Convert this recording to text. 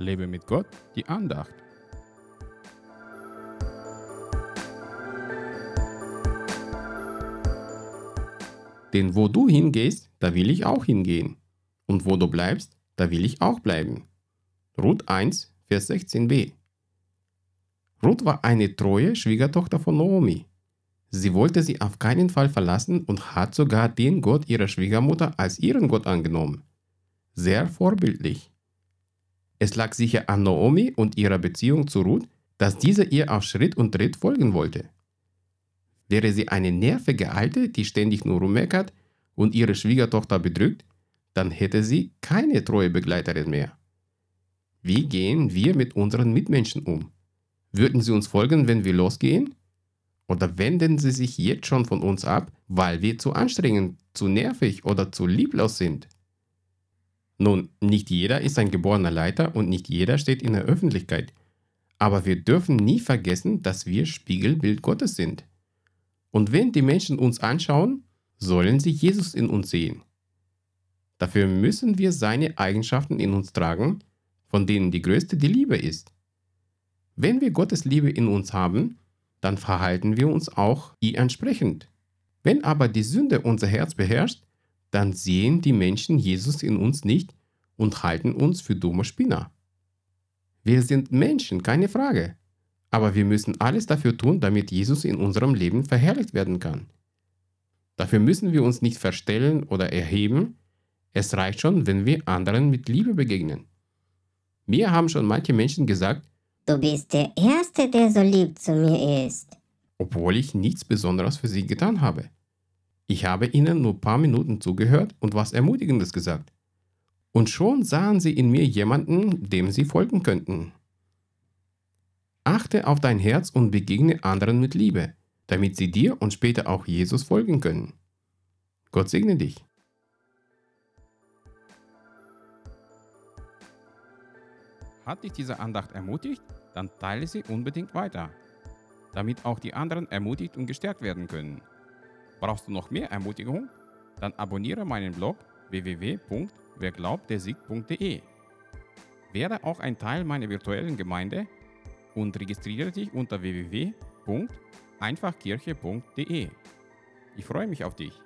Lebe mit Gott, die Andacht. Denn wo du hingehst, da will ich auch hingehen. Und wo du bleibst, da will ich auch bleiben. Ruth 1, Vers 16b. Ruth war eine treue Schwiegertochter von Naomi. Sie wollte sie auf keinen Fall verlassen und hat sogar den Gott ihrer Schwiegermutter als ihren Gott angenommen. Sehr vorbildlich. Es lag sicher an Naomi und ihrer Beziehung zu Ruth, dass diese ihr auf Schritt und Tritt folgen wollte. Wäre sie eine nervige Alte, die ständig nur rummeckert und ihre Schwiegertochter bedrückt, dann hätte sie keine treue Begleiterin mehr. Wie gehen wir mit unseren Mitmenschen um? Würden sie uns folgen, wenn wir losgehen? Oder wenden sie sich jetzt schon von uns ab, weil wir zu anstrengend, zu nervig oder zu lieblos sind? Nun, nicht jeder ist ein geborener Leiter und nicht jeder steht in der Öffentlichkeit. Aber wir dürfen nie vergessen, dass wir Spiegelbild Gottes sind. Und wenn die Menschen uns anschauen, sollen sie Jesus in uns sehen. Dafür müssen wir seine Eigenschaften in uns tragen, von denen die größte die Liebe ist. Wenn wir Gottes Liebe in uns haben, dann verhalten wir uns auch ihr entsprechend. Wenn aber die Sünde unser Herz beherrscht, dann sehen die Menschen Jesus in uns nicht und halten uns für dumme Spinner. Wir sind Menschen, keine Frage. Aber wir müssen alles dafür tun, damit Jesus in unserem Leben verherrlicht werden kann. Dafür müssen wir uns nicht verstellen oder erheben. Es reicht schon, wenn wir anderen mit Liebe begegnen. Mir haben schon manche Menschen gesagt, Du bist der Erste, der so lieb zu mir ist. obwohl ich nichts Besonderes für sie getan habe. Ich habe ihnen nur ein paar Minuten zugehört und was Ermutigendes gesagt. Und schon sahen sie in mir jemanden, dem sie folgen könnten. Achte auf dein Herz und begegne anderen mit Liebe, damit sie dir und später auch Jesus folgen können. Gott segne dich. Hat dich diese Andacht ermutigt? Dann teile sie unbedingt weiter, damit auch die anderen ermutigt und gestärkt werden können. Brauchst du noch mehr Ermutigung? Dann abonniere meinen Blog www.werglaubtersieg.de. Werde auch ein Teil meiner virtuellen Gemeinde und registriere dich unter www.einfachkirche.de. Ich freue mich auf dich.